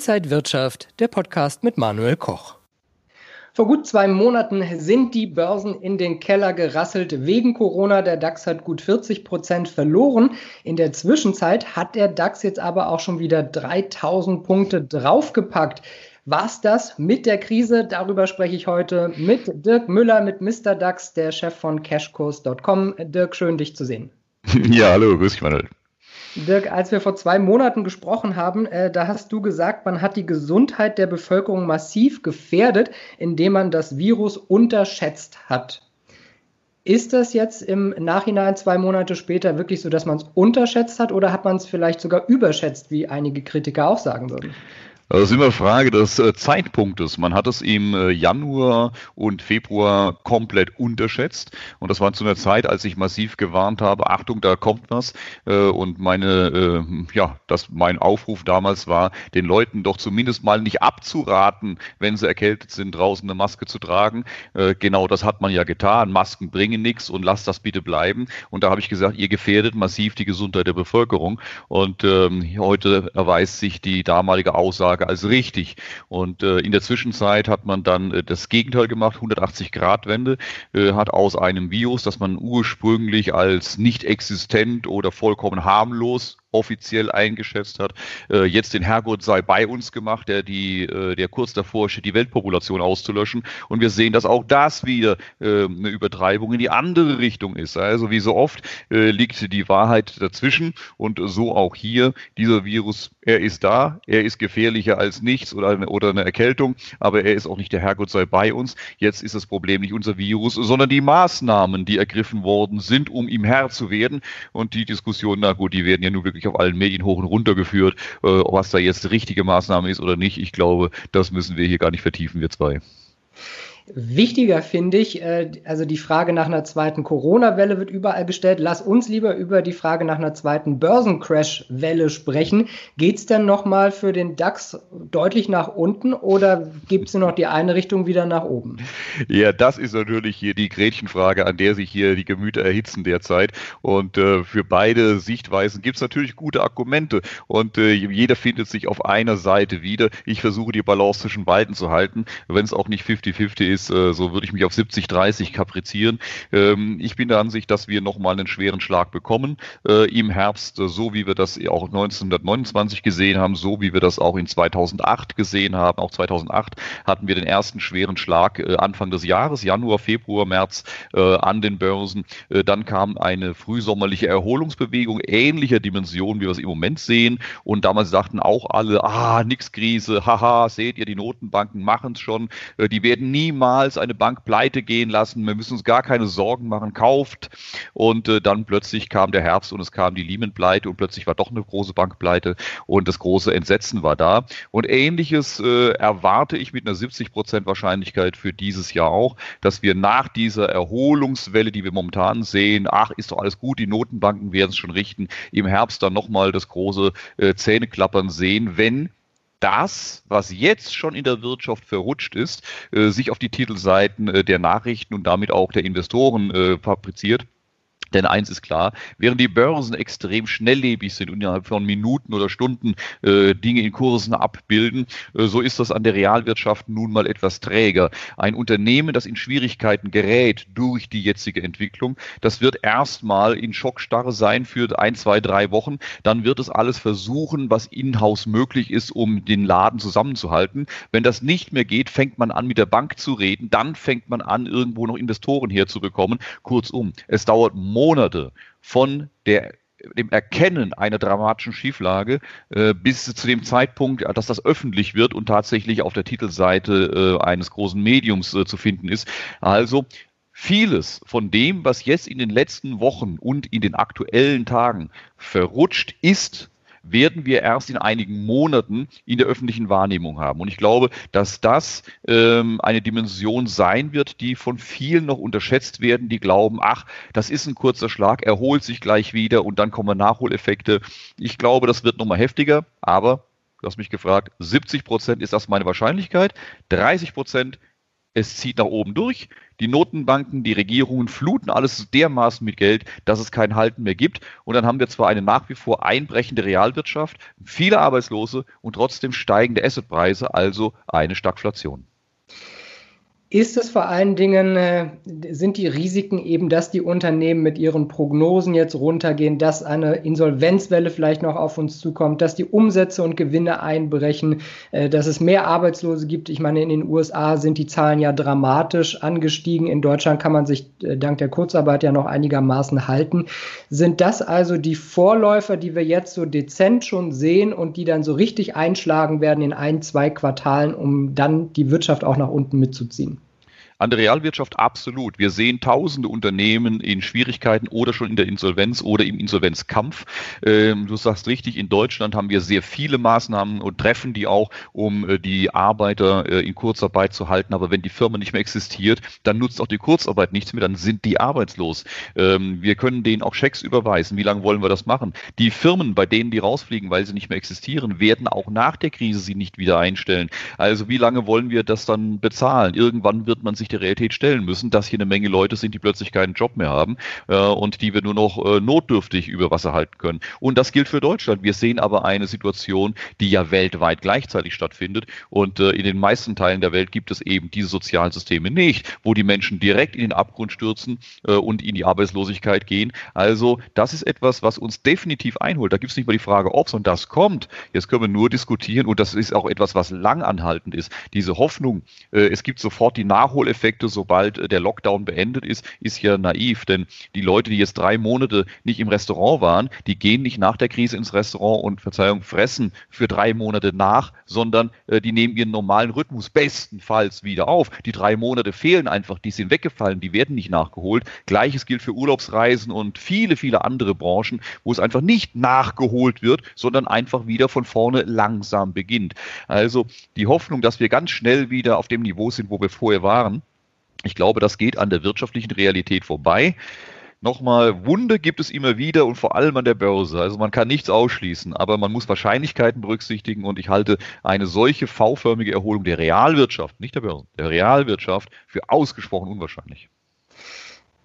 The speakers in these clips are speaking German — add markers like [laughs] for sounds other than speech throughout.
Inside Wirtschaft, der Podcast mit Manuel Koch. Vor gut zwei Monaten sind die Börsen in den Keller gerasselt wegen Corona. Der DAX hat gut 40 Prozent verloren. In der Zwischenzeit hat der DAX jetzt aber auch schon wieder 3000 Punkte draufgepackt. Was das mit der Krise? Darüber spreche ich heute mit Dirk Müller, mit Mr. DAX, der Chef von Cashkurs.com. Dirk, schön dich zu sehen. [laughs] Ja, hallo, grüß dich, Manuel. Dirk, als wir vor zwei Monaten gesprochen haben, äh, da hast du gesagt, man hat die Gesundheit der Bevölkerung massiv gefährdet, indem man das Virus unterschätzt hat. Ist das jetzt im Nachhinein zwei Monate später wirklich so, dass man es unterschätzt hat oder hat man es vielleicht sogar überschätzt, wie einige Kritiker auch sagen würden? Das ist immer eine Frage des äh, Zeitpunktes. Man hat es im äh, Januar und Februar komplett unterschätzt. Und das war zu einer Zeit, als ich massiv gewarnt habe, Achtung, da kommt was. Äh, und meine, ja, das, mein Aufruf damals war, den Leuten doch zumindest mal nicht abzuraten, wenn sie erkältet sind, draußen eine Maske zu tragen. Genau das hat man ja getan. Masken bringen nichts und lasst das bitte bleiben. Und da habe ich gesagt, ihr gefährdet massiv die Gesundheit der Bevölkerung. Und ähm, heute erweist sich die damalige Aussage, Aussage als richtig. Und äh, in der Zwischenzeit hat man dann äh, das Gegenteil gemacht, 180 Grad Wende, äh, hat aus einem Virus, das man ursprünglich als nicht existent oder vollkommen harmlos offiziell eingeschätzt hat, äh, jetzt den Herrgott sei bei uns gemacht, der die, äh, der kurz davor steht, die Weltpopulation auszulöschen. Und wir sehen, dass auch das wieder äh, eine Übertreibung in die andere Richtung ist. Also wie so oft äh, liegt die Wahrheit dazwischen und so auch hier. Dieser Virus, er ist da, er ist gefährlicher als nichts oder eine, oder eine Erkältung, aber er ist auch nicht der Herrgott sei bei uns. Jetzt ist das Problem nicht unser Virus, sondern die Maßnahmen, die ergriffen worden sind, um ihm Herr zu werden. Und die Diskussion, na gut, die werden ja nur wirklich wirklich auf allen Medien hoch und runter geführt. Äh, was da jetzt die richtige Maßnahme ist oder nicht, ich glaube, das müssen wir hier gar nicht vertiefen, wir zwei. Wichtiger finde ich, äh, also die Frage nach einer zweiten Corona-Welle wird überall gestellt. Lass uns lieber über die Frage nach einer zweiten Börsencrash-Welle sprechen. Geht es denn nochmal für den DAX deutlich nach unten oder gibt es noch die eine Richtung wieder nach oben? Ja, das ist natürlich hier die Gretchenfrage, an der sich hier die Gemüter erhitzen derzeit. Und äh, für beide Sichtweisen gibt es natürlich gute Argumente. Und äh, jeder findet sich auf einer Seite wieder. Ich versuche die Balance zwischen beiden zu halten, wenn es auch nicht 50-50 ist ist, äh, so würde ich mich auf 70, 30 kaprizieren. Ähm, ich bin der Ansicht, dass wir nochmal einen schweren Schlag bekommen äh, im Herbst, äh, so wie wir das auch 1929 gesehen haben, so wie wir das auch in 2008 gesehen haben. Auch 2008 hatten wir den ersten schweren Schlag Anfang des Jahres, Januar, Februar, März an den Börsen. dann kam eine frühsommerliche Erholungsbewegung ähnlicher Dimension, wie wir es im Moment sehen. Und damals sagten auch alle, ah, nix Krise, haha, seht ihr, die Notenbanken machen es schon. die werden niemals niemals eine Bank pleite gehen lassen, wir müssen uns gar keine Sorgen machen, kauft. Und äh, dann plötzlich kam der Herbst und es kam die Lehman-Pleite und plötzlich war doch eine große Bank pleite und das große Entsetzen war da. Und ähnliches äh, erwarte ich mit einer 70 Prozent Wahrscheinlichkeit für dieses Jahr auch, dass wir nach dieser Erholungswelle, die wir momentan sehen, ach, ist doch alles gut, die Notenbanken werden es schon richten, im Herbst dann nochmal das große äh, Zähneklappern sehen, wenn das, was jetzt schon in der Wirtschaft verrutscht ist, äh, sich auf die Titelseiten äh, der Nachrichten und damit auch der Investoren äh, fabriziert. Denn eins ist klar, während die Börsen extrem schnelllebig sind und innerhalb von Minuten oder Stunden äh, Dinge in Kursen abbilden, äh, so ist das an der Realwirtschaft nun mal etwas träger. Ein Unternehmen, das in Schwierigkeiten gerät durch die jetzige Entwicklung, das wird erstmal in Schockstarre sein für ein, zwei, drei Wochen. Dann wird es alles versuchen, was in-house möglich ist, um den Laden zusammenzuhalten. Wenn das nicht mehr geht, fängt man an, mit der Bank zu reden. Dann fängt man an, irgendwo noch Investoren herzubekommen. Kurzum, es dauert Monate Monate von der dem Erkennen einer dramatischen Schieflage äh, bis zu dem Zeitpunkt, dass das öffentlich wird und tatsächlich auf der Titelseite äh, eines großen Mediums äh, zu finden ist. Also vieles von dem, was jetzt in den letzten Wochen und in den aktuellen Tagen verrutscht ist, werden wir erst in einigen Monaten in der öffentlichen Wahrnehmung haben. Und ich glaube, dass das ähm, eine Dimension sein wird, die von vielen noch unterschätzt werden, die glauben, ach, das ist ein kurzer Schlag, erholt sich gleich wieder und dann kommen Nachholeffekte. Ich glaube, das wird nochmal heftiger, aber du hast mich gefragt, 70 Prozent ist das meine Wahrscheinlichkeit, 30 Prozent es zieht nach oben durch. Die Notenbanken, die Regierungen fluten alles dermaßen mit Geld, dass es kein Halten mehr gibt. Und dann haben wir zwar eine nach wie vor einbrechende Realwirtschaft, viele Arbeitslose und trotzdem steigende Assetpreise, also eine Stagflation. Ist es vor allen Dingen, äh, sind die Risiken eben, dass die Unternehmen mit ihren Prognosen jetzt runtergehen, dass eine Insolvenzwelle vielleicht noch auf uns zukommt, dass die Umsätze und Gewinne einbrechen, äh, dass es mehr Arbeitslose gibt? Ich meine, in den USA sind die Zahlen ja dramatisch angestiegen. In Deutschland kann man sich äh, dank der Kurzarbeit ja noch einigermaßen halten. Sind das also die Vorläufer, die wir jetzt so dezent schon sehen und die dann so richtig einschlagen werden in ein, zwei Quartalen, um dann die Wirtschaft auch nach unten mitzuziehen? An der Realwirtschaft absolut. Wir sehen tausende Unternehmen in Schwierigkeiten oder schon in der Insolvenz oder im Insolvenzkampf. Ähm, du sagst richtig, in Deutschland haben wir sehr viele Maßnahmen und treffen die auch, um äh, die Arbeiter äh, in Kurzarbeit zu halten. Aber wenn die Firma nicht mehr existiert, dann nutzt auch die Kurzarbeit nichts mehr, dann sind die arbeitslos. Ähm, wir können denen auch Schecks überweisen. Wie lange wollen wir das machen? Die Firmen, bei denen die rausfliegen, weil sie nicht mehr existieren, werden auch nach der Krise sie nicht wieder einstellen. Also wie lange wollen wir das dann bezahlen? Irgendwann wird man sich der Realität stellen müssen, dass hier eine Menge Leute sind, die plötzlich keinen Job mehr haben äh, und die wir nur noch äh, notdürftig über Wasser halten können. Und das gilt für Deutschland. Wir sehen aber eine Situation, die ja weltweit gleichzeitig stattfindet. Und äh, in den meisten Teilen der Welt gibt es eben diese Sozialsysteme nicht, wo die Menschen direkt in den Abgrund stürzen äh, und in die Arbeitslosigkeit gehen. Also das ist etwas, was uns definitiv einholt. Da gibt es nicht mal die Frage, ob es und das kommt. Jetzt können wir nur diskutieren und das ist auch etwas, was langanhaltend ist. Diese Hoffnung, äh, es gibt sofort die Nachholeffekte, Effekte, sobald äh, der Lockdown beendet ist, ist ja naiv. Denn die Leute, die jetzt drei Monate nicht im Restaurant waren, die gehen nicht nach der Krise ins Restaurant und Verzeihung, fressen für drei Monate nach, sondern äh, die nehmen ihren normalen Rhythmus bestenfalls wieder auf. Die drei Monate fehlen einfach, die sind weggefallen, die werden nicht nachgeholt. Gleiches gilt für Urlaubsreisen und viele, viele andere Branchen, wo es einfach nicht nachgeholt wird, sondern einfach wieder von vorne langsam beginnt. Also die Hoffnung, dass wir ganz schnell wieder auf dem Niveau sind, wo wir vorher waren, ich glaube, das geht an der wirtschaftlichen Realität vorbei. Nochmal, Wunde gibt es immer wieder und vor allem an der Börse. Also man kann nichts ausschließen, aber man muss Wahrscheinlichkeiten berücksichtigen und ich halte eine solche V-förmige Erholung der Realwirtschaft, nicht der Börse, der Realwirtschaft für ausgesprochen unwahrscheinlich.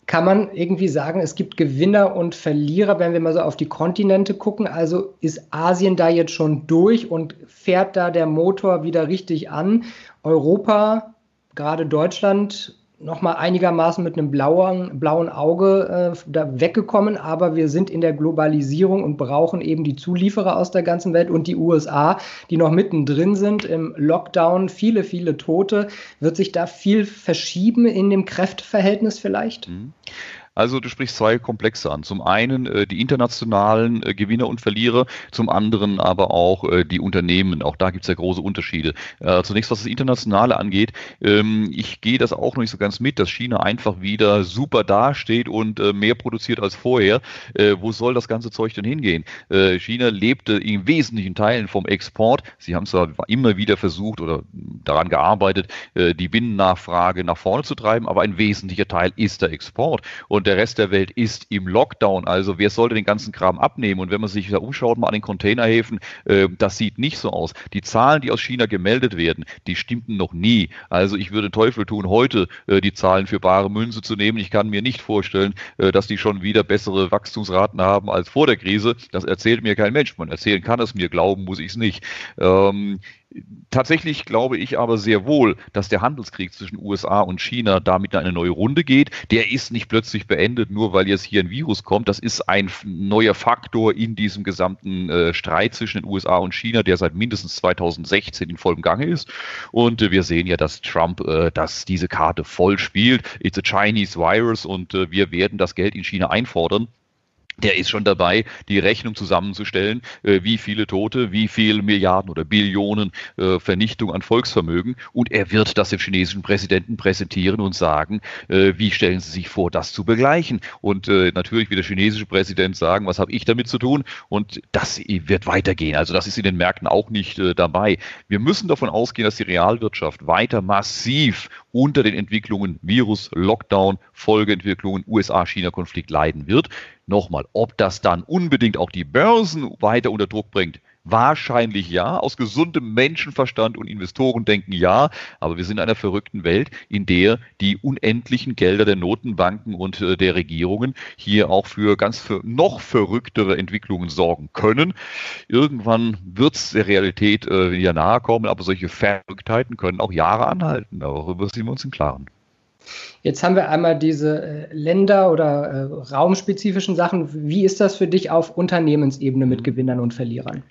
Kann man irgendwie sagen, es gibt Gewinner und Verlierer, wenn wir mal so auf die Kontinente gucken? Also ist Asien da jetzt schon durch und fährt da der Motor wieder richtig an? Europa, gerade Deutschland, nochmal einigermaßen mit einem blauen, blauen Auge äh, da weggekommen, aber wir sind in der Globalisierung und brauchen eben die Zulieferer aus der ganzen Welt und die USA, die noch mittendrin sind im Lockdown, viele, viele Tote. Wird sich da viel verschieben in dem Kräfteverhältnis vielleicht? Mhm. Also du sprichst zwei Komplexe an. Zum einen äh, die internationalen äh, Gewinner und Verlierer, zum anderen aber auch äh, die Unternehmen. Auch da gibt es ja große Unterschiede. Äh, zunächst, was das Internationale angeht, ähm, ich gehe das auch noch nicht so ganz mit, dass China einfach wieder super dasteht und äh, mehr produziert als vorher. Äh, wo soll das ganze Zeug denn hingehen? China lebte in wesentlichen Teilen vom Export. Sie haben zwar immer wieder versucht oder daran gearbeitet, die Binnennachfrage nach vorne zu treiben, aber ein wesentlicher Teil ist der Export. Und der Rest der Welt ist im Lockdown. Also wer sollte den ganzen Kram abnehmen? Und wenn man sich da umschaut, mal an den Containerhäfen, äh, das sieht nicht so aus. Die Zahlen, die aus China gemeldet werden, die stimmten noch nie. Also ich würde Teufel tun, heute äh, die Zahlen für bare Münze zu nehmen. Ich kann mir nicht vorstellen, äh, dass die schon wieder bessere Wachstumsraten haben als vor der Krise. Das erzählt mir kein Mensch. Man erzählen kann es mir, glauben muss ich es nicht. Ähm, Tatsächlich glaube ich aber sehr wohl, dass der Handelskrieg zwischen USA und China damit in eine neue Runde geht. Der ist nicht plötzlich beendet, nur weil jetzt hier ein Virus kommt. Das ist ein neuer Faktor in diesem gesamten äh, Streit zwischen den USA und China, der seit mindestens 2016 in vollem Gange ist. Und äh, wir sehen ja, dass Trump äh, dass diese Karte voll spielt. It's a Chinese virus und äh, wir werden das Geld in China einfordern der ist schon dabei, die Rechnung zusammenzustellen, äh, wie viele Tote, wie viele Milliarden oder Billionen äh, Vernichtung an Volksvermögen. Und er wird das dem chinesischen Präsidenten präsentieren und sagen, äh, wie stellen Sie sich vor, das zu begleichen? Und natürlich wird der chinesische Präsident sagen, was habe ich damit zu tun? Und das wird weitergehen. Also das ist in den Märkten auch nicht dabei. Wir müssen davon ausgehen, dass die Realwirtschaft weiter massiv unter den Entwicklungen Virus, Lockdown, Folgeentwicklungen, USA-China-Konflikt leiden wird. Nochmal, ob das dann unbedingt auch die Börsen weiter unter Druck bringt, Wahrscheinlich ja. Aus gesundem Menschenverstand und Investorendenken ja. Aber wir sind in einer verrückten Welt, in der die unendlichen Gelder der Notenbanken und äh, der Regierungen hier auch für ganz für noch verrücktere Entwicklungen sorgen können. Irgendwann wird es der Realität äh, wieder nahe kommen, aber solche Verrücktheiten können auch Jahre anhalten. Darüber sind wir uns im Klaren. Jetzt haben wir einmal diese äh, Länder- oder äh, raumspezifischen Sachen. Wie ist das für dich auf Unternehmensebene mit mhm. Gewinnern und Verlierern?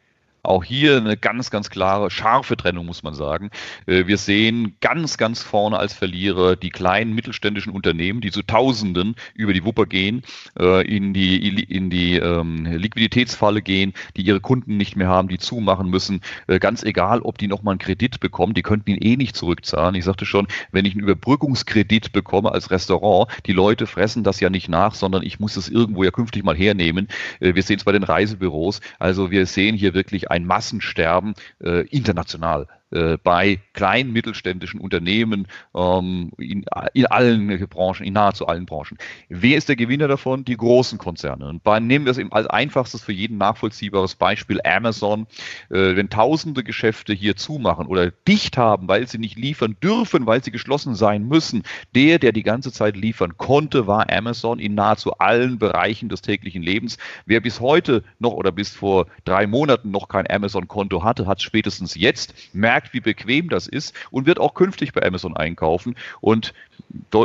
Auch hier eine ganz, ganz klare, scharfe Trennung, muss man sagen. Äh, wir sehen ganz, ganz vorne als Verlierer die kleinen mittelständischen Unternehmen, die zu Tausenden über die Wupper gehen, äh, in die, in die ähm, Liquiditätsfalle gehen, die ihre Kunden nicht mehr haben, die zumachen müssen. Äh, ganz egal, ob die nochmal einen Kredit bekommen, die könnten ihn eh nicht zurückzahlen. Ich sagte schon, wenn ich einen Überbrückungskredit bekomme als Restaurant, die Leute fressen das ja nicht nach, sondern ich muss es irgendwo ja künftig mal hernehmen. Wir sehen es bei den Reisebüros. Also wir sehen hier wirklich ein Massensterben äh, international äh, bei kleinen mittelständischen Unternehmen ähm, in, in, allen Branchen, in nahezu allen Branchen. Wer ist der Gewinner davon? Die großen Konzerne. Und bei, nehmen wir es als einfachstes für jeden nachvollziehbares Beispiel Amazon. Äh, wenn tausende Geschäfte hier zumachen oder dicht haben, weil sie nicht liefern dürfen, weil sie geschlossen sein müssen, der, der die ganze Zeit liefern konnte, war Amazon in nahezu allen Bereichen des täglichen Lebens. Wer bis heute noch oder bis vor drei Monaten noch kein Amazon-Konto hatte, hat spätestens jetzt merkt, merkt, wie bequem das ist und wird auch künftig bei Amazon einkaufen. Und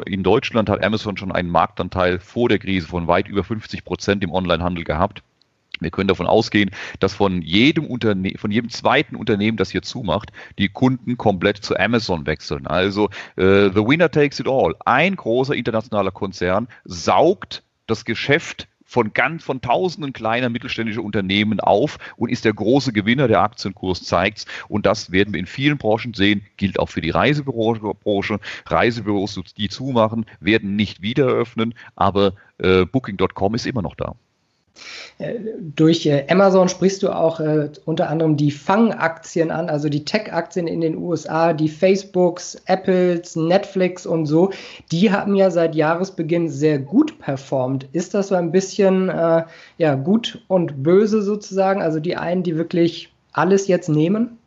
in Deutschland hat Amazon schon einen Marktanteil vor der Krise von weit über 50 Prozent im Onlinehandel gehabt. Wir können davon ausgehen, dass von jedem Unterne von jedem zweiten Unternehmen, das hier zumacht, die Kunden komplett zu Amazon wechseln. Also äh, the winner takes it all. Ein großer internationaler Konzern saugt das Geschäft von ganz von tausenden kleiner mittelständischer Unternehmen auf und ist der große Gewinner. Der Aktienkurs zeigt Und das werden wir in vielen Branchen sehen. Gilt auch für die Reisebüro-Branche. Reisebüros, die zumachen, werden nicht wieder eröffnen, aber äh, Booking.com ist immer noch da. Äh, durch äh, Amazon sprichst du auch äh, unter anderem die Fang-Aktien an, also die Tech-Aktien in den USA, die Facebooks, Apples, Netflix und so. Die haben ja seit Jahresbeginn sehr gut performt. Ist das so ein bisschen äh, ja, gut und böse sozusagen? Also die einen, die wirklich alles jetzt nehmen?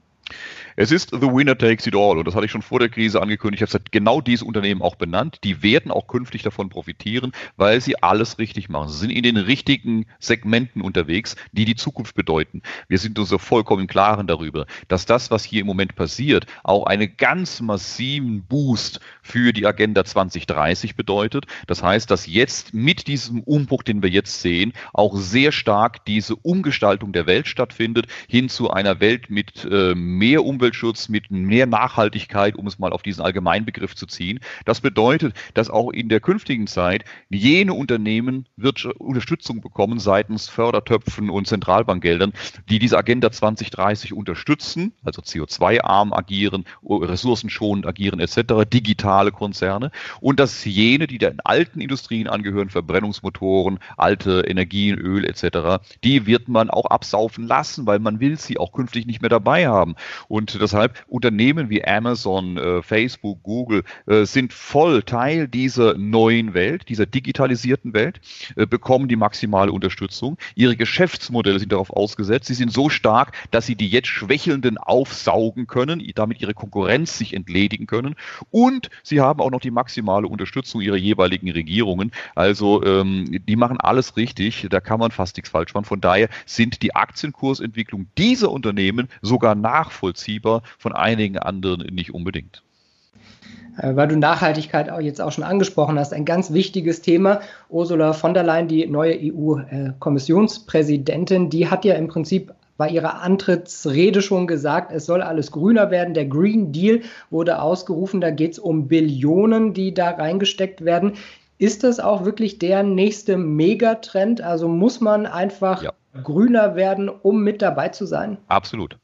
Es ist the winner takes it all. Und das hatte ich schon vor der Krise angekündigt. Ich habe genau dieses Unternehmen auch benannt. Die werden auch künftig davon profitieren, weil sie alles richtig machen. Sie sind in den richtigen Segmenten unterwegs, die die Zukunft bedeuten. Wir sind uns so vollkommen klaren darüber, dass das, was hier im Moment passiert, auch einen ganz massiven Boost für die Agenda 2030 bedeutet. Das heißt, dass jetzt mit diesem Umbruch, den wir jetzt sehen, auch sehr stark diese Umgestaltung der Welt stattfindet, hin zu einer Welt mit äh, mehr Umwelt Umweltschutz, mit mehr Nachhaltigkeit, um es mal auf diesen Allgemeinbegriff zu ziehen. Das bedeutet, dass auch in der künftigen Zeit jene Unternehmen Unterstützung bekommen seitens Fördertöpfen und Zentralbankgeldern, die diese Agenda 2030 unterstützen, also CO2-arm agieren, ressourcenschonend agieren etc., digitale Konzerne und dass jene, die den alten Industrien angehören, Verbrennungsmotoren, alte Energien, Öl etc., die wird man auch absaufen lassen, weil man will sie auch künftig nicht mehr dabei haben. Und deshalb Unternehmen wie Amazon, äh, Facebook, Google äh, sind voll Teil dieser neuen Welt, dieser digitalisierten Welt, äh, bekommen die maximale Unterstützung. Ihre Geschäftsmodelle sind darauf ausgesetzt. Sie sind so stark, dass sie die jetzt Schwächelnden aufsaugen können, damit ihre Konkurrenz sich entledigen können. Und sie haben auch noch die maximale Unterstützung ihrer jeweiligen Regierungen. Also ähm, die machen alles richtig. Da kann man fast nichts falsch machen. Von daher sind die Aktienkursentwicklung dieser Unternehmen sogar nachvollziehbar nachvollziehbar, von einigen anderen nicht unbedingt. Äh, weil du Nachhaltigkeit auch jetzt auch schon angesprochen hast, ein ganz wichtiges Thema. Ursula von der Leyen, die neue EU-Kommissionspräsidentin, die hat ja im Prinzip bei ihrer Antrittsrede schon gesagt, es soll alles grüner werden. Der Green Deal wurde ausgerufen. Da geht es um Billionen, die da reingesteckt werden. Ist das auch wirklich der nächste Megatrend? Also muss man einfach ja. grüner werden, um mit dabei zu sein? Absolut.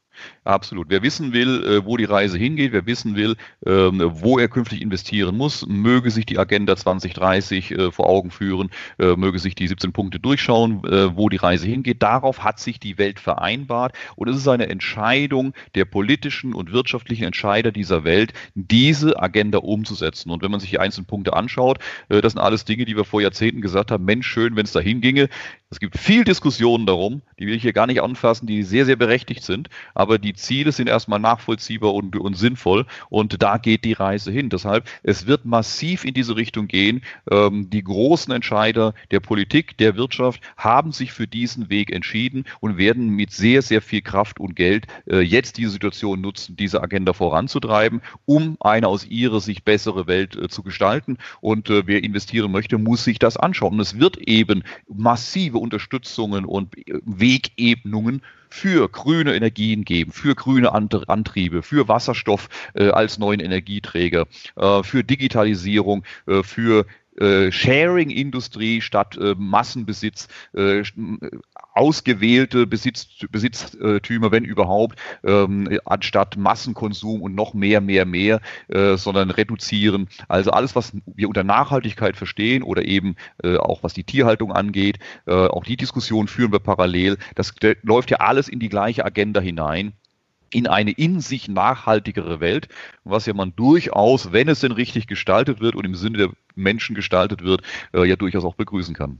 Absolut. Wer wissen will, äh, wo die Reise hingeht, wer wissen will, ähm, wo er künftig investieren muss, möge sich die Agenda 2030 äh, vor Augen führen, äh, möge sich die 17 Punkte durchschauen, wo die Reise hingeht. Darauf hat sich die Welt vereinbart und es ist eine Entscheidung der politischen und wirtschaftlichen Entscheider dieser Welt, diese Agenda umzusetzen. Und wenn man sich die einzelnen Punkte anschaut, das sind alles Dinge, die wir vor Jahrzehnten gesagt haben, Mensch, schön, wenn es da hinginge. Es gibt viel Diskussionen darum, die will ich hier gar nicht anfassen, die sehr, sehr berechtigt sind, aber die Ziele sind erstmal nachvollziehbar und, und sinnvoll und da geht die Reise hin. Deshalb, es wird massiv in diese Richtung gehen. Ähm, die großen Entscheider der Politik, der Wirtschaft haben sich für diesen Weg entschieden und werden mit sehr, sehr viel Kraft und Geld äh, jetzt diese Situation nutzen, diese Agenda voranzutreiben, um eine aus ihrer Sicht bessere Welt äh, zu gestalten. Und äh, wer investieren möchte, muss sich das anschauen. Und es wird eben massive Unterstützungen und äh, Wegebnungen für grüne Energien geben, für grüne Antriebe, für Wasserstoff äh, als neuen Energieträger, äh, für Digitalisierung, äh, für äh, Sharing-Industrie statt äh, Massenbesitz, äh, ausgewählte Besitz, Besitztümer, wenn überhaupt, ähm, anstatt Massenkonsum und noch mehr, mehr, mehr, äh, sondern reduzieren. Also alles, was wir unter Nachhaltigkeit verstehen oder eben äh, auch was die Tierhaltung angeht, auch die Diskussion führen wir parallel. Das läuft ja alles in die gleiche Agenda hinein in eine in sich nachhaltigere Welt, was ja man durchaus, wenn es denn richtig gestaltet wird und im Sinne der Menschen gestaltet wird, äh, ja durchaus auch begrüßen kann.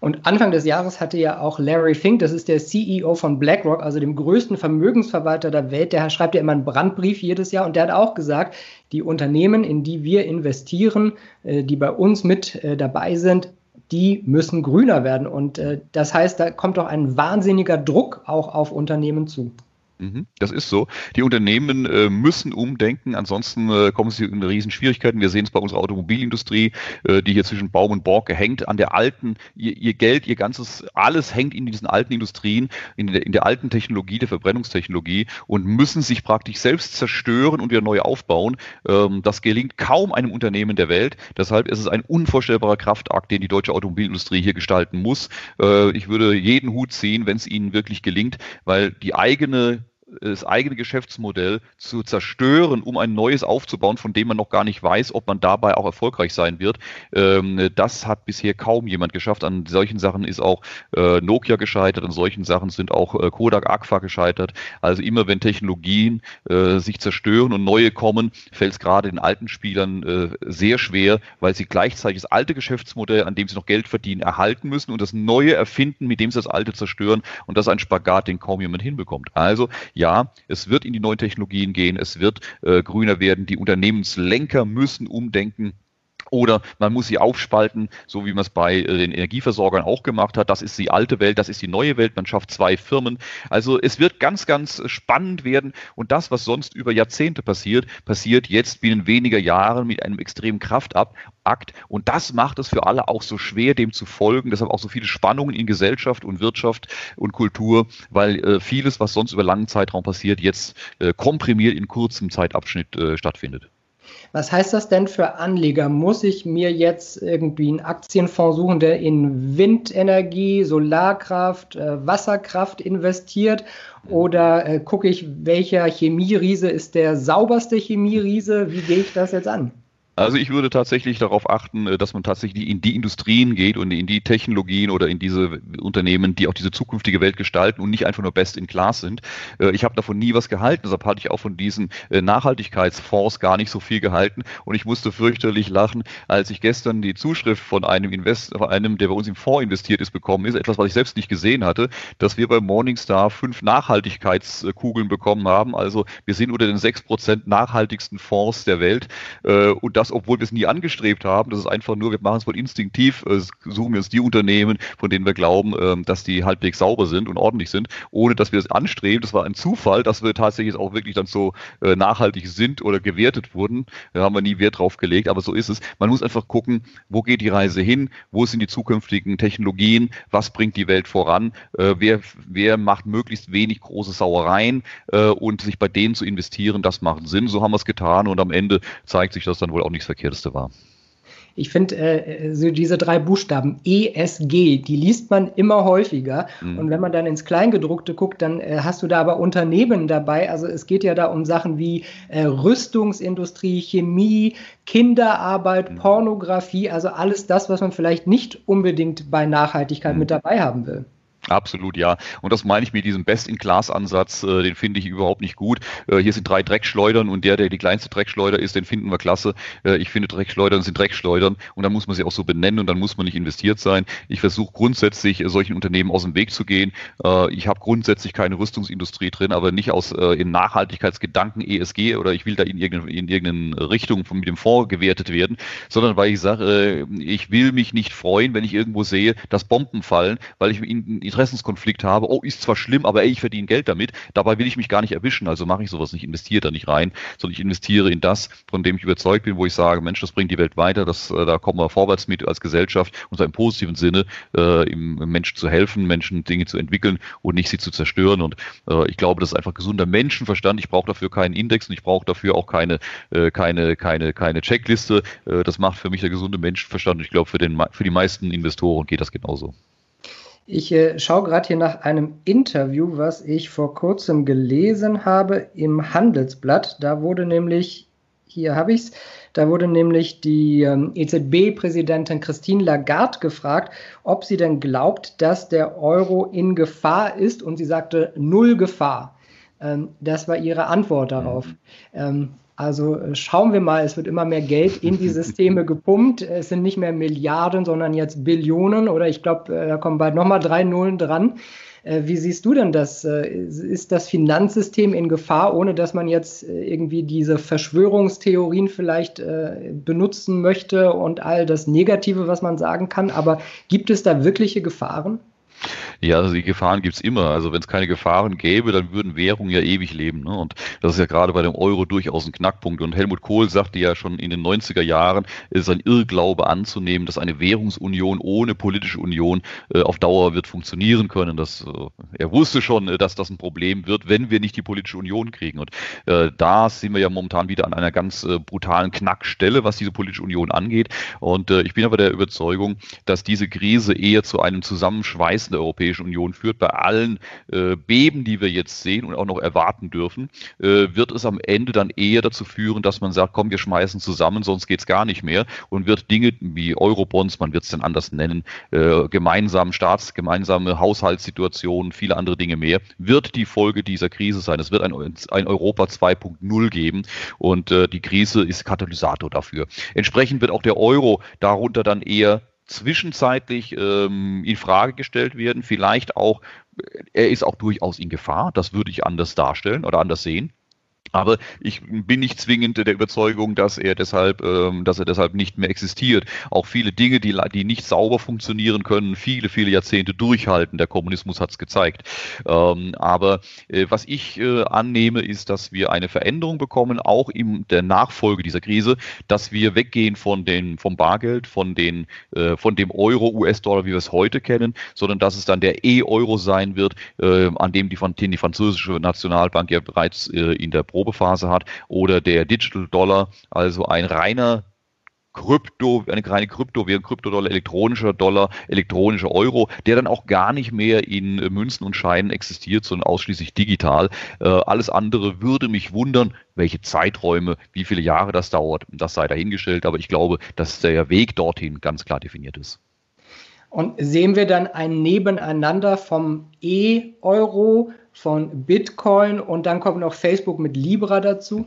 Und Anfang des Jahres hatte ja auch Larry Fink, das ist der CEO von BlackRock, also dem größten Vermögensverwalter der Welt, der schreibt ja immer einen Brandbrief jedes Jahr und der hat auch gesagt, die Unternehmen, in die wir investieren, äh, die bei uns mit äh, dabei sind, die müssen grüner werden. Und das heißt, da kommt doch ein wahnsinniger Druck auch auf Unternehmen zu. Mhm, das ist so. Die Unternehmen äh, müssen umdenken, ansonsten äh, kommen sie in riesen Schwierigkeiten. Wir sehen es bei unserer Automobilindustrie, äh, die hier zwischen Baum und Borg hängt, an der alten, ihr, ihr, Geld, ihr ganzes, alles hängt in diesen alten Industrien, in der, in der alten Technologie, der Verbrennungstechnologie und müssen sich praktisch selbst zerstören und wieder neu aufbauen. Ähm, das gelingt kaum einem Unternehmen der Welt. Deshalb ist es ein unvorstellbarer Kraftakt, den die deutsche Automobilindustrie hier gestalten muss. Äh, ich würde jeden Hut ziehen, wenn es ihnen wirklich gelingt, weil die eigene das eigene Geschäftsmodell zu zerstören, um ein neues aufzubauen, von dem man noch gar nicht weiß, ob man dabei auch erfolgreich sein wird. Ähm, das hat bisher kaum jemand geschafft. An solchen Sachen ist auch äh, Nokia gescheitert, an solchen Sachen sind auch äh, Kodak Agfa gescheitert. Also immer wenn Technologien äh, sich zerstören und neue kommen, fällt es gerade den alten Spielern sehr schwer, weil sie gleichzeitig das alte Geschäftsmodell, an dem sie noch Geld verdienen, erhalten müssen und das neue erfinden, mit dem sie das alte zerstören. Und das ist ein Spagat, den kaum jemand hinbekommt. Also ja, ja, es wird in die neuen Technologien gehen, es wird äh, grüner werden, die Unternehmenslenker müssen umdenken. Oder man muss sie aufspalten, so wie man es bei äh, den Energieversorgern auch gemacht hat. Das ist die alte Welt, das ist die neue Welt. Man schafft zwei Firmen. Also es wird ganz, ganz spannend werden. Und das, was sonst über Jahrzehnte passiert, passiert jetzt binnen weniger Jahren mit einem extremen Kraftakt. Und das macht es für alle auch so schwer, dem zu folgen. Deshalb auch so viele Spannungen in Gesellschaft und Wirtschaft und Kultur, weil äh, vieles, was sonst über langen Zeitraum passiert, jetzt äh, komprimiert in kurzem Zeitabschnitt äh, stattfindet. Was heißt das denn für Anleger? Muss ich mir jetzt irgendwie einen Aktienfonds suchen, der in Windenergie, Solarkraft, äh, Wasserkraft investiert? Oder äh, gucke ich, welcher Chemieriese ist der sauberste Chemieriese? Wie gehe ich das jetzt an? Also ich würde tatsächlich darauf achten, äh, dass man tatsächlich in die Industrien geht und in die Technologien oder in diese Unternehmen, die auch diese zukünftige Welt gestalten und nicht einfach nur best in class sind. Äh, ich habe davon nie was gehalten, deshalb hatte ich auch von diesen äh, Nachhaltigkeitsfonds gar nicht so viel gehalten und ich musste fürchterlich lachen, als ich gestern die Zuschrift von einem Invest, von einem, der bei uns im Fonds investiert ist, bekommen ist, etwas, was ich selbst nicht gesehen hatte, dass wir bei Morningstar fünf Nachhaltigkeitskugeln bekommen haben. Also wir sind unter den sechs Prozent nachhaltigsten Fonds der Welt und das das, obwohl wir es nie angestrebt haben. Das ist einfach nur, wir machen es wohl instinktiv, äh, suchen wir uns die Unternehmen, von denen wir glauben, äh, dass die halbwegs sauber sind und ordentlich sind, ohne dass wir es anstreben. Das war ein Zufall, dass wir tatsächlich auch wirklich dann so äh, nachhaltig sind oder gewertet wurden. Da haben wir nie Wert drauf gelegt, aber so ist es. Man muss einfach gucken, wo geht die Reise hin, wo sind die zukünftigen Technologien, was bringt die Welt voran, äh, wer, wer macht möglichst wenig große Sauereien und sich bei denen zu investieren, das macht Sinn. So haben wir es getan und am Ende zeigt sich das dann wohl auch nichts Verkehrteste war. Ich finde, äh, so diese drei Buchstaben ESG, die liest man immer häufiger. Mhm. Und wenn man dann ins Kleingedruckte guckt, dann äh, hast du da aber Unternehmen dabei. Also es geht ja da um Sachen wie äh, Rüstungsindustrie, Chemie, Kinderarbeit, mhm. Pornografie, also alles das, was man vielleicht nicht unbedingt bei Nachhaltigkeit mhm. mit dabei haben will. Absolut, ja. Und das meine ich mit diesem Best-in-Class-Ansatz, äh, den finde ich überhaupt nicht gut. Äh, hier sind drei Dreckschleudern und der, der die kleinste Dreckschleuder ist, den finden wir klasse. Äh, ich finde, Dreckschleudern sind Dreckschleudern und dann muss man sie auch so benennen und dann muss man nicht investiert sein. Ich versuche grundsätzlich, äh, solchen Unternehmen aus dem Weg zu gehen. Äh, ich habe grundsätzlich keine Rüstungsindustrie drin, aber nicht aus äh, in Nachhaltigkeitsgedanken ESG oder ich will da in irgendeine, in irgendeine Richtung von, mit dem Fonds gewertet werden, sondern weil ich sage, ich will mich nicht freuen, wenn ich irgendwo sehe, dass Bomben fallen, weil ich in, in Interessenskonflikt habe, oh, ist zwar schlimm, aber ey, ich verdiene Geld damit, dabei will ich mich gar nicht erwischen, also mache ich sowas nicht, investiere da nicht rein, sondern ich investiere in das, von dem ich überzeugt bin, wo ich sage, Mensch, das bringt die Welt weiter, das, äh, da kommen wir vorwärts mit als Gesellschaft und zwar im positiven Sinne, äh, im Menschen zu helfen, Menschen Dinge zu entwickeln und nicht sie zu zerstören. Und äh, ich glaube, das ist einfach gesunder Menschenverstand. Ich brauche dafür keinen Index und ich brauche dafür auch keine, äh, keine, keine, keine Checkliste. Äh, das macht für mich der gesunde Menschenverstand und ich glaube, für, den, für die meisten Investoren geht das genauso. Ich äh, schaue gerade hier nach einem Interview, was ich vor kurzem gelesen habe im Handelsblatt. Da wurde nämlich, hier habe ich es, da wurde nämlich die ähm, EZB-Präsidentin Christine Lagarde gefragt, ob sie denn glaubt, dass der Euro in Gefahr ist. Und sie sagte, null Gefahr. Ähm, das war ihre Antwort darauf. Mhm. Ähm, also äh, schauen wir mal, es wird immer mehr Geld in die [laughs] Systeme gepumpt. Es sind nicht mehr Milliarden, sondern jetzt Billionen oder ich glaube, äh, da kommen bald nochmal drei Nullen dran. Äh, wie siehst du denn das? Ist das Finanzsystem in Gefahr, ohne dass man jetzt irgendwie diese Verschwörungstheorien vielleicht benutzen möchte und all das Negative, was man sagen kann? Aber gibt es da wirkliche Gefahren? Ja, also die Gefahren gibt's immer. Also wenn es keine Gefahren gäbe, dann würden Währungen ja ewig leben. Ne? Und das ist ja gerade bei dem Euro durchaus ein Knackpunkt. Und Helmut Kohl sagte ja schon in den 90er Jahren, es ist ein Irrglaube anzunehmen, dass eine Währungsunion ohne politische Union äh, auf Dauer wird funktionieren können. Das, äh, er wusste schon, äh, dass das ein Problem wird, wenn wir nicht die politische Union kriegen. Und äh, da sind wir ja momentan wieder an einer ganz äh, brutalen Knackstelle, was diese politische Union angeht. Und äh, ich bin aber der Überzeugung, dass diese Krise eher zu einem Zusammenschweißen der Europäischen Union führt, bei allen äh, Beben, die wir jetzt sehen und auch noch erwarten dürfen, äh, wird es am Ende dann eher dazu führen, dass man sagt, komm, wir schmeißen zusammen, sonst geht es gar nicht mehr und wird Dinge wie Eurobonds, man wird es dann anders nennen, äh, gemeinsamen Staats, gemeinsame Haushaltssituationen, viele andere Dinge mehr, wird die Folge dieser Krise sein. Es wird ein, ein Europa 2.0 geben und äh, die Krise ist Katalysator dafür. Entsprechend wird auch der Euro darunter dann eher zwischenzeitlich ähm, in Frage gestellt werden. Vielleicht auch, er ist auch durchaus in Gefahr. Das würde ich anders darstellen oder anders sehen. Aber ich bin nicht zwingend der Überzeugung, dass er deshalb, ähm, dass er deshalb nicht mehr existiert. Auch viele Dinge, die, die nicht sauber funktionieren können, viele, viele Jahrzehnte durchhalten. Der Kommunismus hat es gezeigt. Ähm, aber äh, was ich äh, annehme, ist, dass wir eine Veränderung bekommen, auch in der Nachfolge dieser Krise, dass wir weggehen von den, vom Bargeld, von den, äh, von dem Euro, US-Dollar, wie wir es heute kennen, sondern dass es dann der E-Euro sein wird, äh, an dem die, den die französische Nationalbank ja bereits äh, in der Probe Probephase hat, oder der Digital Dollar, also ein reiner Krypto, eine reine Krypto, wie ein Kryptodollar, elektronischer Dollar, elektronischer Euro, der dann auch gar nicht mehr in Münzen und Scheinen existiert, sondern ausschließlich digital. Äh, alles andere würde mich wundern, welche Zeiträume, wie viele Jahre das dauert, das sei dahingestellt, aber ich glaube, dass der Weg dorthin ganz klar definiert ist. Und sehen wir dann ein Nebeneinander vom E-Euro, von Bitcoin und dann kommt noch Facebook mit Libra dazu?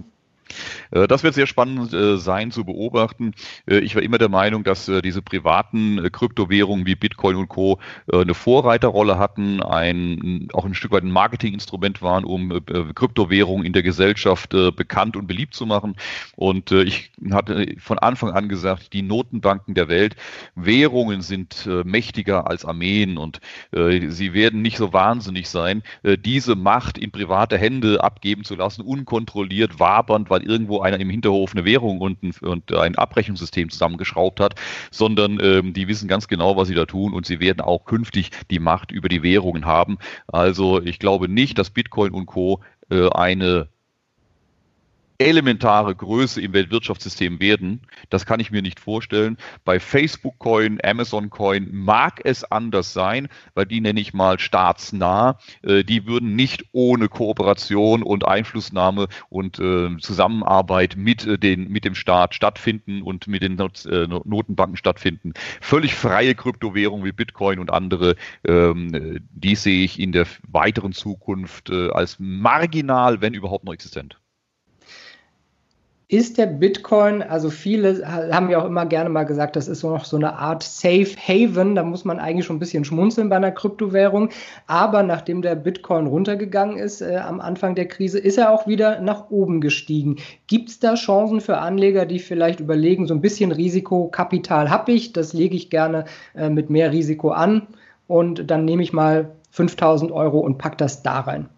Äh, das wird sehr spannend äh, sein zu beobachten. Äh, ich war immer der Meinung, dass diese privaten Kryptowährungen wie Bitcoin und Co. eine Vorreiterrolle hatten, ein, auch ein Stück weit ein Marketinginstrument waren, um Kryptowährungen in der Gesellschaft bekannt und beliebt zu machen. Und ich hatte von Anfang an gesagt, die Notenbanken der Welt, Währungen sind mächtiger als Armeen und sie werden nicht so wahnsinnig sein, diese Macht in private Hände abgeben zu lassen, unkontrolliert, wabernd, weil irgendwo einer im Hinterhof eine Währung und ein, und ein Abrechnungssystem zusammengeschraubt hat, sondern ähm, die wissen ganz genau, was sie da tun und sie werden auch künftig die Macht über die Währungen haben. Also ich glaube nicht, dass Bitcoin und Co. Äh, eine elementare Größe im Weltwirtschaftssystem werden. Das kann ich mir nicht vorstellen. Bei Facebook Coin, Amazon Coin mag es anders sein, weil die nenne ich mal staatsnah. Äh, die würden nicht ohne Kooperation und Einflussnahme und äh, Zusammenarbeit mit, äh, den, mit dem Staat stattfinden und mit den Notenbanken stattfinden. Völlig freie Kryptowährungen wie Bitcoin und andere, ähm, die sehe ich in der weiteren Zukunft als marginal, wenn überhaupt noch existent. Ist der Bitcoin, also viele haben ja auch immer gerne mal gesagt, das ist so noch so eine Art Safe Haven, da muss man eigentlich schon ein bisschen schmunzeln bei einer Kryptowährung. Aber nachdem der Bitcoin runtergegangen ist äh, am Anfang der Krise, ist er auch wieder nach oben gestiegen. Gibt es da Chancen für Anleger, die vielleicht überlegen, so ein bisschen Risikokapital habe ich, das lege ich gerne äh, mit mehr Risiko an und dann nehme ich mal 5000 Euro und pack das da rein?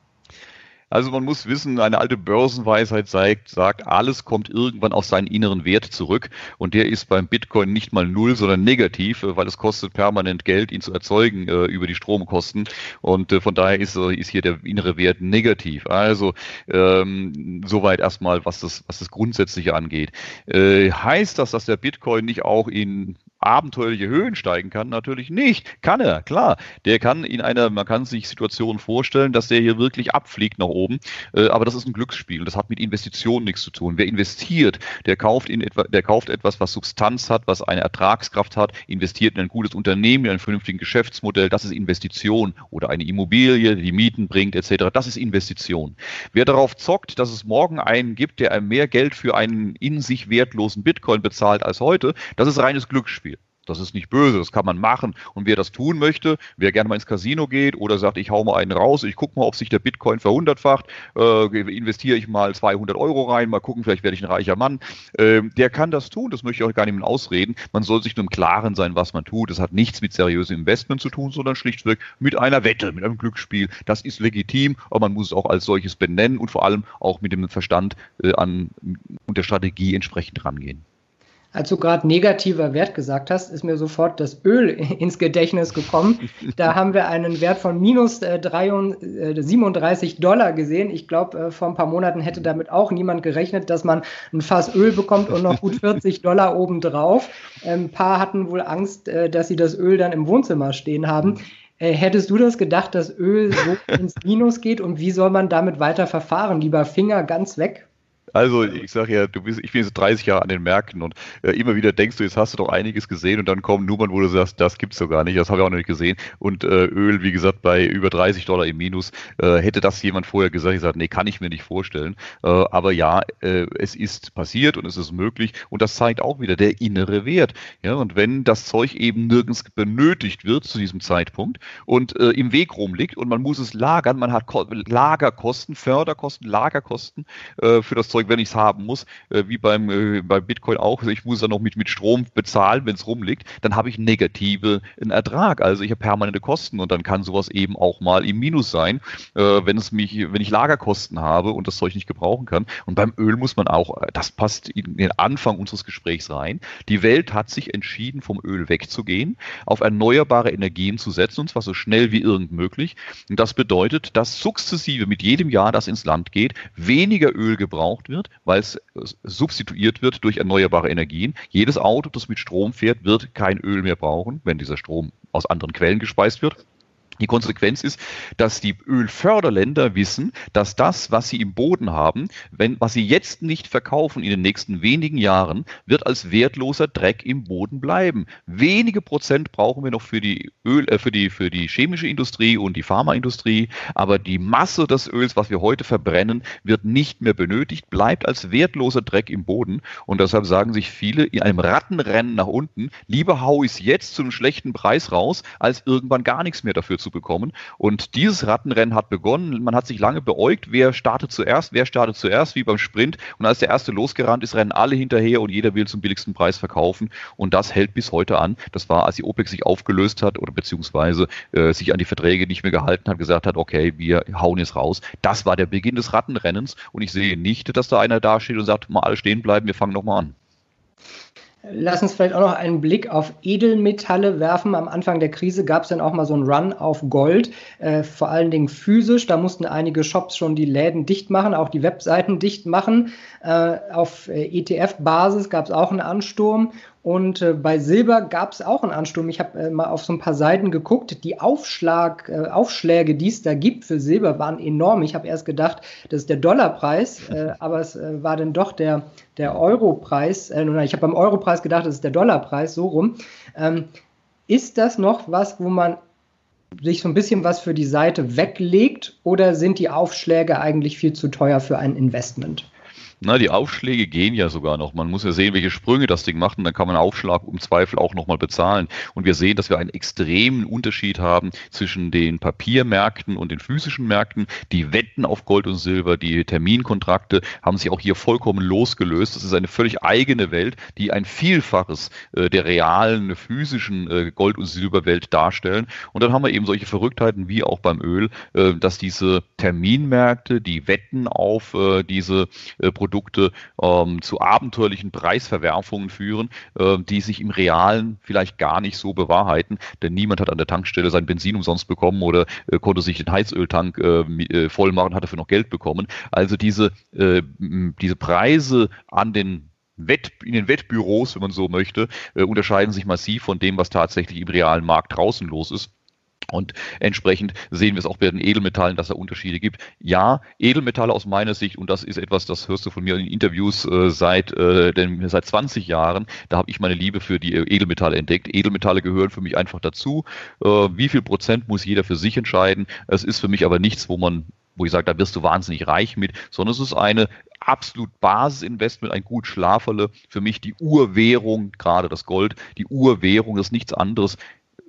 Also man muss wissen, eine alte Börsenweisheit sagt, sagt, alles kommt irgendwann auf seinen inneren Wert zurück. Und der ist beim Bitcoin nicht mal null, sondern negativ, äh, weil es kostet permanent Geld, ihn zu erzeugen äh, über die Stromkosten. Und äh, von daher ist, äh, ist hier der innere Wert negativ. Also ähm, soweit erstmal, was das, was das Grundsätzliche angeht. Äh, heißt das, dass der Bitcoin nicht auch in abenteuerliche Höhen steigen kann? Natürlich nicht. Kann er, klar. Der kann in einer, man kann sich Situationen vorstellen, dass der hier wirklich abfliegt nach oben. Äh, aber das ist ein Glücksspiel. Das hat mit Investitionen nichts zu tun. Wer investiert, der kauft in etwa, der kauft etwas, was Substanz hat, was eine Ertragskraft hat, investiert in ein gutes Unternehmen, in ein vernünftiges Geschäftsmodell. Das ist Investition. Oder eine Immobilie, die Mieten bringt, etc. Das ist Investition. Wer darauf zockt, dass es morgen einen gibt, der mehr Geld für einen in sich wertlosen Bitcoin bezahlt als heute, das ist reines Glücksspiel. Das ist nicht böse, das kann man machen. Und wer das tun möchte, wer gerne mal ins Casino geht oder sagt, ich hau mal einen raus, ich gucke mal, ob sich der Bitcoin verhundertfacht, äh, investiere ich mal 200 Euro rein, mal gucken, vielleicht werde ich ein reicher Mann. Äh, der kann das tun, das möchte ich auch gar nicht mehr ausreden. Man soll sich nur im Klaren sein, was man tut. Das hat nichts mit seriösem Investment zu tun, sondern schlichtweg mit einer Wette, mit einem Glücksspiel. Das ist legitim, aber man muss es auch als solches benennen und vor allem auch mit dem Verstand äh, an und der Strategie entsprechend rangehen. Als du gerade negativer Wert gesagt hast, ist mir sofort das Öl [laughs] ins Gedächtnis gekommen. Da [laughs] haben wir einen Wert von minus äh, 37 äh, Dollar gesehen. Ich glaube, äh, vor ein paar Monaten hätte damit auch niemand gerechnet, dass man ein Fass Öl bekommt und noch gut [laughs] 40 Dollar obendrauf. Ein ähm, paar hatten wohl Angst, äh, dass sie das Öl dann im Wohnzimmer stehen haben. Äh, hättest du das gedacht, dass Öl so ins Minus geht und wie soll man damit weiter verfahren? Lieber Finger ganz weg? Also ich sage ja, du bist, ich bin jetzt 30 Jahre an den Märkten und äh, immer wieder denkst du, jetzt hast du doch einiges gesehen und dann kommen Nummern, wo du sagst, das gibt's doch gar nicht, das habe ich auch noch nicht gesehen. Und äh, Öl, wie gesagt, bei über 30 Dollar im Minus, äh, hätte das jemand vorher gesagt, ich sage, nee, kann ich mir nicht vorstellen. Äh, aber ja, äh, es ist passiert und es ist möglich und das zeigt auch wieder der innere Wert. Ja, und wenn das Zeug eben nirgends benötigt wird zu diesem Zeitpunkt und äh, im Weg rumliegt und man muss es lagern, man hat Ko Lagerkosten, Förderkosten, Lagerkosten für das Zeug Fahrzeug, wenn ich es haben muss, äh, wie beim, äh, bei Bitcoin auch, ich muss dann noch mit, mit Strom bezahlen, wenn es rumliegt, dann habe ich negative Ertrag. Also ich habe permanente Kosten und dann kann sowas eben auch mal im Minus sein, äh, wenn es mich, wenn ich Lagerkosten habe und das Zeug nicht gebrauchen kann. Und beim Öl muss man auch, das passt in den Anfang unseres Gesprächs rein. Die Welt hat sich entschieden, vom Öl wegzugehen, auf erneuerbare Energien zu setzen, und zwar so schnell wie irgend möglich. Und das bedeutet, dass sukzessive mit jedem Jahr, das ins Land geht, weniger Öl gebraucht wird, weil es substituiert wird durch erneuerbare Energien. Jedes Auto, das mit Strom fährt, wird kein Öl mehr brauchen, wenn dieser Strom aus anderen Quellen gespeist wird. Die Konsequenz ist, dass die Ölförderländer wissen, dass das, was sie im Boden haben, wenn, was sie jetzt nicht verkaufen in den nächsten wenigen Jahren, wird als wertloser Dreck im Boden bleiben. Wenige Prozent brauchen wir noch für die Öl, äh, für die, für die chemische Industrie und die Pharmaindustrie, aber die Masse des Öls, was wir heute verbrennen, wird nicht mehr benötigt, bleibt als wertloser Dreck im Boden. Und deshalb sagen sich viele in einem Rattenrennen nach unten, lieber hau ich es jetzt zu einem schlechten Preis raus, als irgendwann gar nichts mehr dafür zu zu bekommen. Und dieses Rattenrennen hat begonnen. Man hat sich lange beäugt, wer startet zuerst, wer startet zuerst, wie beim Sprint. Und als der erste losgerannt ist, rennen alle hinterher und jeder will zum billigsten Preis verkaufen. Und das hält bis heute an. Das war, als die OPEC sich aufgelöst hat oder beziehungsweise äh, sich an die Verträge nicht mehr gehalten hat, gesagt hat, okay, wir hauen jetzt raus. Das war der Beginn des Rattenrennens. Und ich sehe nicht, dass da einer dasteht und sagt, mal alle stehen bleiben, wir fangen nochmal an. Lass uns vielleicht auch noch einen Blick auf Edelmetalle werfen. Am Anfang der Krise gab es dann auch mal so einen Run auf Gold, äh, vor allen Dingen physisch. Da mussten einige Shops schon die Läden dicht machen, auch die Webseiten dicht machen. Äh, auf äh, ETF-Basis gab es auch einen Ansturm. Und äh, bei Silber gab es auch einen Ansturm. Ich habe äh, mal auf so ein paar Seiten geguckt. Die Aufschlag, äh, Aufschläge, die es da gibt für Silber, waren enorm. Ich habe erst gedacht, das ist der Dollarpreis, [laughs] äh, aber es äh, war dann doch der, der Europreis. Äh, ich habe beim Europreis gedacht, das ist der Dollarpreis, so rum. Ähm, ist das noch was, wo man sich so ein bisschen was für die Seite weglegt oder sind die Aufschläge eigentlich viel zu teuer für ein Investment? Na, die Aufschläge gehen ja sogar noch. Man muss ja sehen, welche Sprünge das Ding macht und dann kann man Aufschlag im Zweifel auch nochmal bezahlen. Und wir sehen, dass wir einen extremen Unterschied haben zwischen den Papiermärkten und den physischen Märkten. Die Wetten auf Gold und Silber, die Terminkontrakte haben sich auch hier vollkommen losgelöst. Das ist eine völlig eigene Welt, die ein Vielfaches äh, der realen physischen äh, Gold- und Silberwelt darstellen. Und dann haben wir eben solche Verrücktheiten wie auch beim Öl, äh, dass diese Terminmärkte, die Wetten auf äh, diese Produkte, Produkte ähm, zu abenteuerlichen Preisverwerfungen führen, äh, die sich im Realen vielleicht gar nicht so bewahrheiten, denn niemand hat an der Tankstelle sein Benzin umsonst bekommen oder äh, konnte sich den Heizöltank äh, äh voll machen, hat dafür noch Geld bekommen. Also diese, äh, diese Preise an den in den Wettbüros, wenn man so möchte, äh, unterscheiden sich massiv von dem, was tatsächlich im realen Markt draußen los ist. Und entsprechend sehen wir es auch bei den Edelmetallen, dass es Unterschiede gibt. Ja, Edelmetalle aus meiner Sicht, und das ist etwas, das hörst du von mir in Interviews äh, seit, äh, denn, seit 20 Jahren, da habe ich meine Liebe für die Edelmetalle entdeckt. Edelmetalle gehören für mich einfach dazu. Äh, wie viel Prozent muss jeder für sich entscheiden? Es ist für mich aber nichts, wo man wo ich sage, da wirst du wahnsinnig reich mit, sondern es ist eine absolut Basisinvestment, ein gut Schlaferle. Für mich die Urwährung, gerade das Gold, die Urwährung ist nichts anderes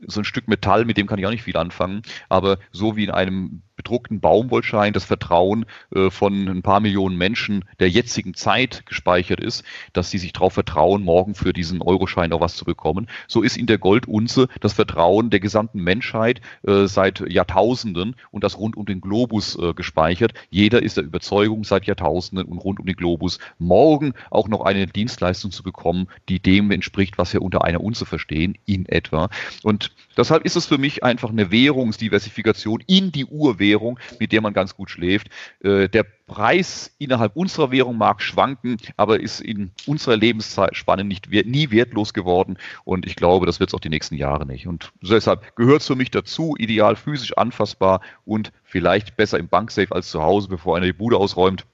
so ein Stück Metall, mit dem kann ich auch nicht viel anfangen, aber so wie in einem bedruckten Baumwollschein das Vertrauen äh, von ein paar Millionen Menschen der jetzigen Zeit gespeichert ist, dass sie sich darauf vertrauen, morgen für diesen Euroschein auch was zu bekommen. So ist in der Goldunze das Vertrauen der gesamten Menschheit äh, seit Jahrtausenden und das rund um den Globus äh, gespeichert. Jeder ist der Überzeugung seit Jahrtausenden und rund um den Globus morgen auch noch eine Dienstleistung zu bekommen, die dem entspricht, was wir unter einer Unze verstehen, in etwa. Und deshalb ist es für mich einfach eine Währungsdiversifikation in die Urwährung Währung, mit der man ganz gut schläft. Äh, der Preis innerhalb unserer Währung mag schwanken, aber ist in unserer Lebensspanne nicht, nie wertlos geworden. Und ich glaube, das wird es auch die nächsten Jahre nicht. Und deshalb gehört es für mich dazu, ideal physisch anfassbar und vielleicht besser im Banksafe als zu Hause, bevor einer die Bude ausräumt.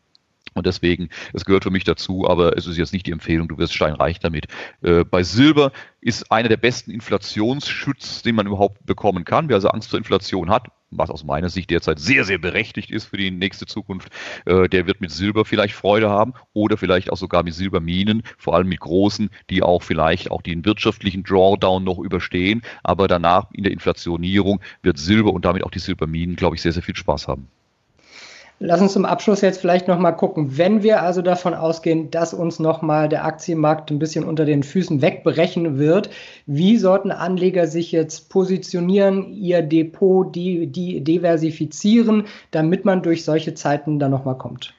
Und deswegen, es gehört für mich dazu, aber es ist jetzt nicht die Empfehlung, du wirst steinreich damit. Äh, bei Silber ist einer der besten Inflationsschutz, den man überhaupt bekommen kann. Wer also Angst vor Inflation hat, was aus meiner Sicht derzeit sehr, sehr berechtigt ist für die nächste Zukunft, äh, der wird mit Silber vielleicht Freude haben oder vielleicht auch sogar mit Silberminen, vor allem mit großen, die auch vielleicht auch den wirtschaftlichen Drawdown noch überstehen. Aber danach in der Inflationierung wird Silber und damit auch die Silberminen, glaube ich, sehr, sehr viel Spaß haben. Lass uns zum Abschluss jetzt vielleicht nochmal gucken. Wenn wir also davon ausgehen, dass uns nochmal der Aktienmarkt ein bisschen unter den Füßen wegbrechen wird, wie sollten Anleger sich jetzt positionieren, ihr Depot die, die diversifizieren, damit man durch solche Zeiten dann nochmal kommt?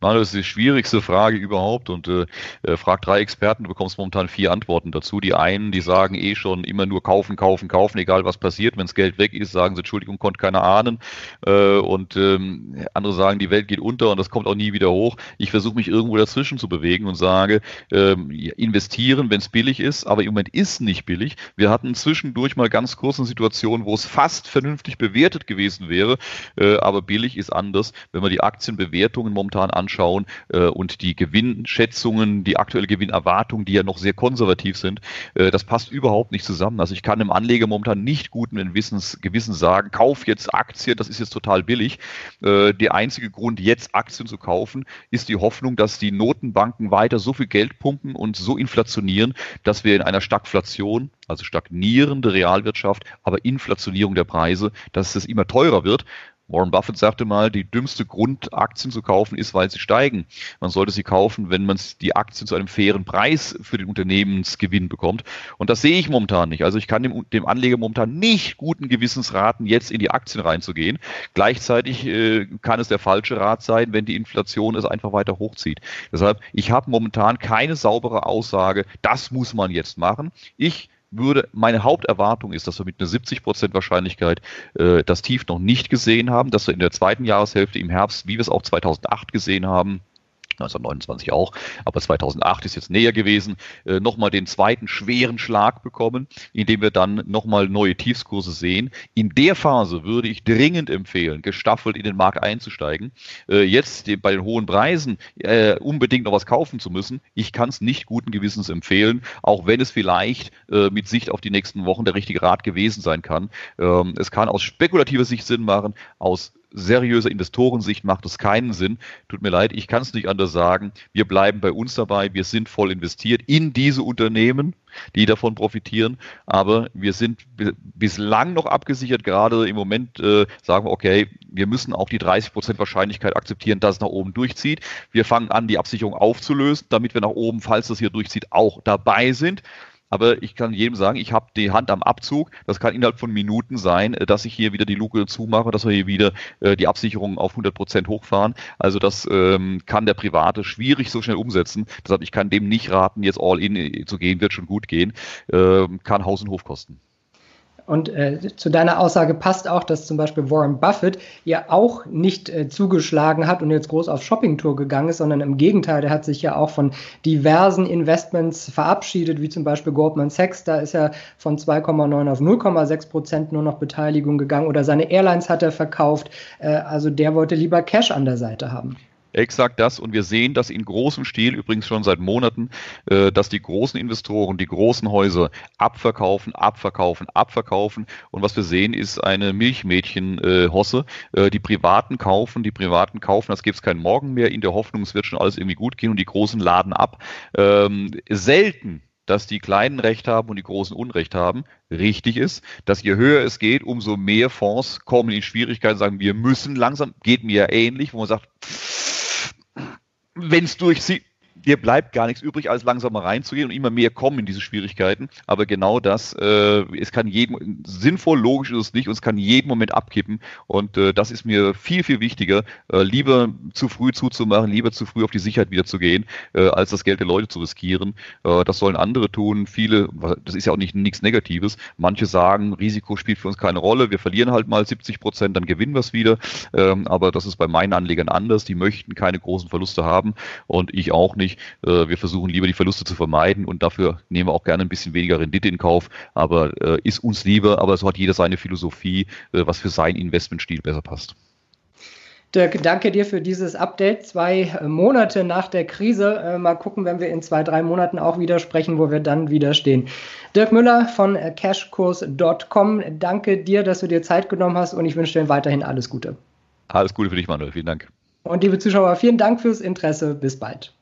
Manuel, das ist die schwierigste Frage überhaupt und äh, äh, frag drei Experten, du bekommst momentan vier Antworten dazu. Die einen, die sagen eh schon immer nur kaufen, kaufen, kaufen, egal was passiert. Wenn das Geld weg ist, sagen sie, Entschuldigung, konnte keiner ahnen. Äh, und ähm, andere sagen, die Welt geht unter und das kommt auch nie wieder hoch. Ich versuche mich irgendwo dazwischen zu bewegen und sage, ähm, investieren, wenn es billig ist, aber im Moment ist nicht billig. Wir hatten zwischendurch mal ganz kurz eine Situation, wo es fast vernünftig bewertet gewesen wäre, äh, aber billig ist anders. Wenn man die Aktienbewertungen momentan anschaut, anschauen äh, und die Gewinnschätzungen, die aktuelle Gewinnerwartung, die ja noch sehr konservativ sind, äh, das passt überhaupt nicht zusammen. Also ich kann einem Anleger momentan nicht guten Wissens, Gewissen sagen, kauf jetzt Aktien, das ist jetzt total billig. Äh, der einzige Grund, jetzt Aktien zu kaufen, ist die Hoffnung, dass die Notenbanken weiter so viel Geld pumpen und so inflationieren, dass wir in einer Stagflation also stagnierende Realwirtschaft, aber Inflationierung der Preise, dass es immer teurer wird. Warren Buffett sagte mal, die dümmste Grund, Aktien zu kaufen, ist, weil sie steigen. Man sollte sie kaufen, wenn man die Aktien zu einem fairen Preis für den Unternehmensgewinn bekommt. Und das sehe ich momentan nicht. Also ich kann dem, dem Anleger momentan nicht guten Gewissens raten, jetzt in die Aktien reinzugehen. Gleichzeitig äh, kann es der falsche Rat sein, wenn die Inflation es einfach weiter hochzieht. Deshalb, ich habe momentan keine saubere Aussage, das muss man jetzt machen. Ich würde, meine Haupterwartung ist, dass wir mit einer 70 Prozent Wahrscheinlichkeit äh, das Tief noch nicht gesehen haben, dass wir in der zweiten Jahreshälfte im Herbst, wie wir es auch 2008 gesehen haben, 1929 auch, aber 2008 ist jetzt näher gewesen, äh, nochmal den zweiten schweren Schlag bekommen, indem wir dann nochmal neue Tiefskurse sehen. In der Phase würde ich dringend empfehlen, gestaffelt in den Markt einzusteigen. Äh, jetzt bei den hohen Preisen äh, unbedingt noch was kaufen zu müssen, ich kann es nicht guten Gewissens empfehlen, auch wenn es vielleicht äh, mit Sicht auf die nächsten Wochen der richtige Rat gewesen sein kann. Ähm, es kann aus spekulativer Sicht Sinn machen, aus seriöser Investorensicht macht es keinen Sinn. Tut mir leid, ich kann es nicht anders sagen. Wir bleiben bei uns dabei. Wir sind voll investiert in diese Unternehmen, die davon profitieren. Aber wir sind bislang noch abgesichert. Gerade im Moment äh, sagen wir, okay, wir müssen auch die 30 Prozent Wahrscheinlichkeit akzeptieren, dass es nach oben durchzieht. Wir fangen an, die Absicherung aufzulösen, damit wir nach oben, falls das hier durchzieht, auch dabei sind. Aber ich kann jedem sagen, ich habe die Hand am Abzug. Das kann innerhalb von Minuten sein, äh, dass ich hier wieder die Luke zumache, dass wir hier wieder äh, die Absicherung auf 100 Prozent hochfahren. Also das ähm, kann der Private schwierig so schnell umsetzen. Deshalb, ich kann dem nicht raten, jetzt all in äh, zu gehen, wird schon gut gehen. Ähm, kann Haus und Hof kosten. Und äh, zu deiner Aussage passt auch, dass zum Beispiel Warren Buffett ja auch nicht äh, zugeschlagen hat und jetzt groß auf Shoppingtour gegangen ist, sondern im Gegenteil, der hat sich ja auch von diversen Investments verabschiedet, wie zum Beispiel Goldman Sachs. Da ist er von 2,9 auf 0,6 Prozent nur noch Beteiligung gegangen oder seine Airlines hat er verkauft. Äh, also der wollte lieber Cash an der Seite haben. Exakt das. Und wir sehen das in großem Stil, übrigens schon seit Monaten, äh, dass die großen Investoren, die großen Häuser abverkaufen, abverkaufen, abverkaufen. Und was wir sehen, ist eine Milchmädchen-Hosse. Äh, die Privaten kaufen, die Privaten kaufen, das gibt es keinen Morgen mehr, in der Hoffnung, es wird schon alles irgendwie gut gehen und die Großen laden ab. Ähm, selten dass die Kleinen Recht haben und die Großen Unrecht haben, richtig ist, dass je höher es geht, umso mehr Fonds kommen in Schwierigkeiten, sagen, wir müssen langsam, geht mir ja ähnlich, wo man sagt, wenn es durchzieht, dir bleibt gar nichts übrig, als langsam mal reinzugehen und immer mehr kommen in diese Schwierigkeiten. Aber genau das, äh, es kann jedem, sinnvoll, logisch ist es nicht und es kann jeden Moment abkippen. Und äh, das ist mir viel, viel wichtiger, äh, lieber zu früh zuzumachen, lieber zu früh auf die Sicherheit wieder zu gehen, äh, als das Geld der Leute zu riskieren. Äh, das sollen andere tun. Viele, das ist ja auch nicht nichts Negatives. Manche sagen, Risiko spielt für uns keine Rolle. Wir verlieren halt mal 70 Prozent, dann gewinnen wir es wieder. Ähm, aber das ist bei meinen Anlegern anders. Die möchten keine großen Verluste haben und ich auch nicht nicht. Äh, wir versuchen lieber die Verluste zu vermeiden und dafür nehmen wir auch gerne ein bisschen weniger Rendite in Kauf, aber äh, ist uns lieber, aber so hat jeder seine Philosophie, äh, was für seinen Investmentstil besser passt. Dirk, danke dir für dieses Update. Zwei Monate nach der Krise. Mal gucken, wenn wir in zwei, drei Monaten auch wieder sprechen, wo wir dann wieder stehen. Dirk Müller von cashkurs.com. Danke dir, dass du dir Zeit genommen hast und ich wünsche dir weiterhin alles Gute. Alles Gute für dich, Manuel. Vielen Dank. Und liebe Zuschauer, vielen Dank fürs Interesse. Bis bald.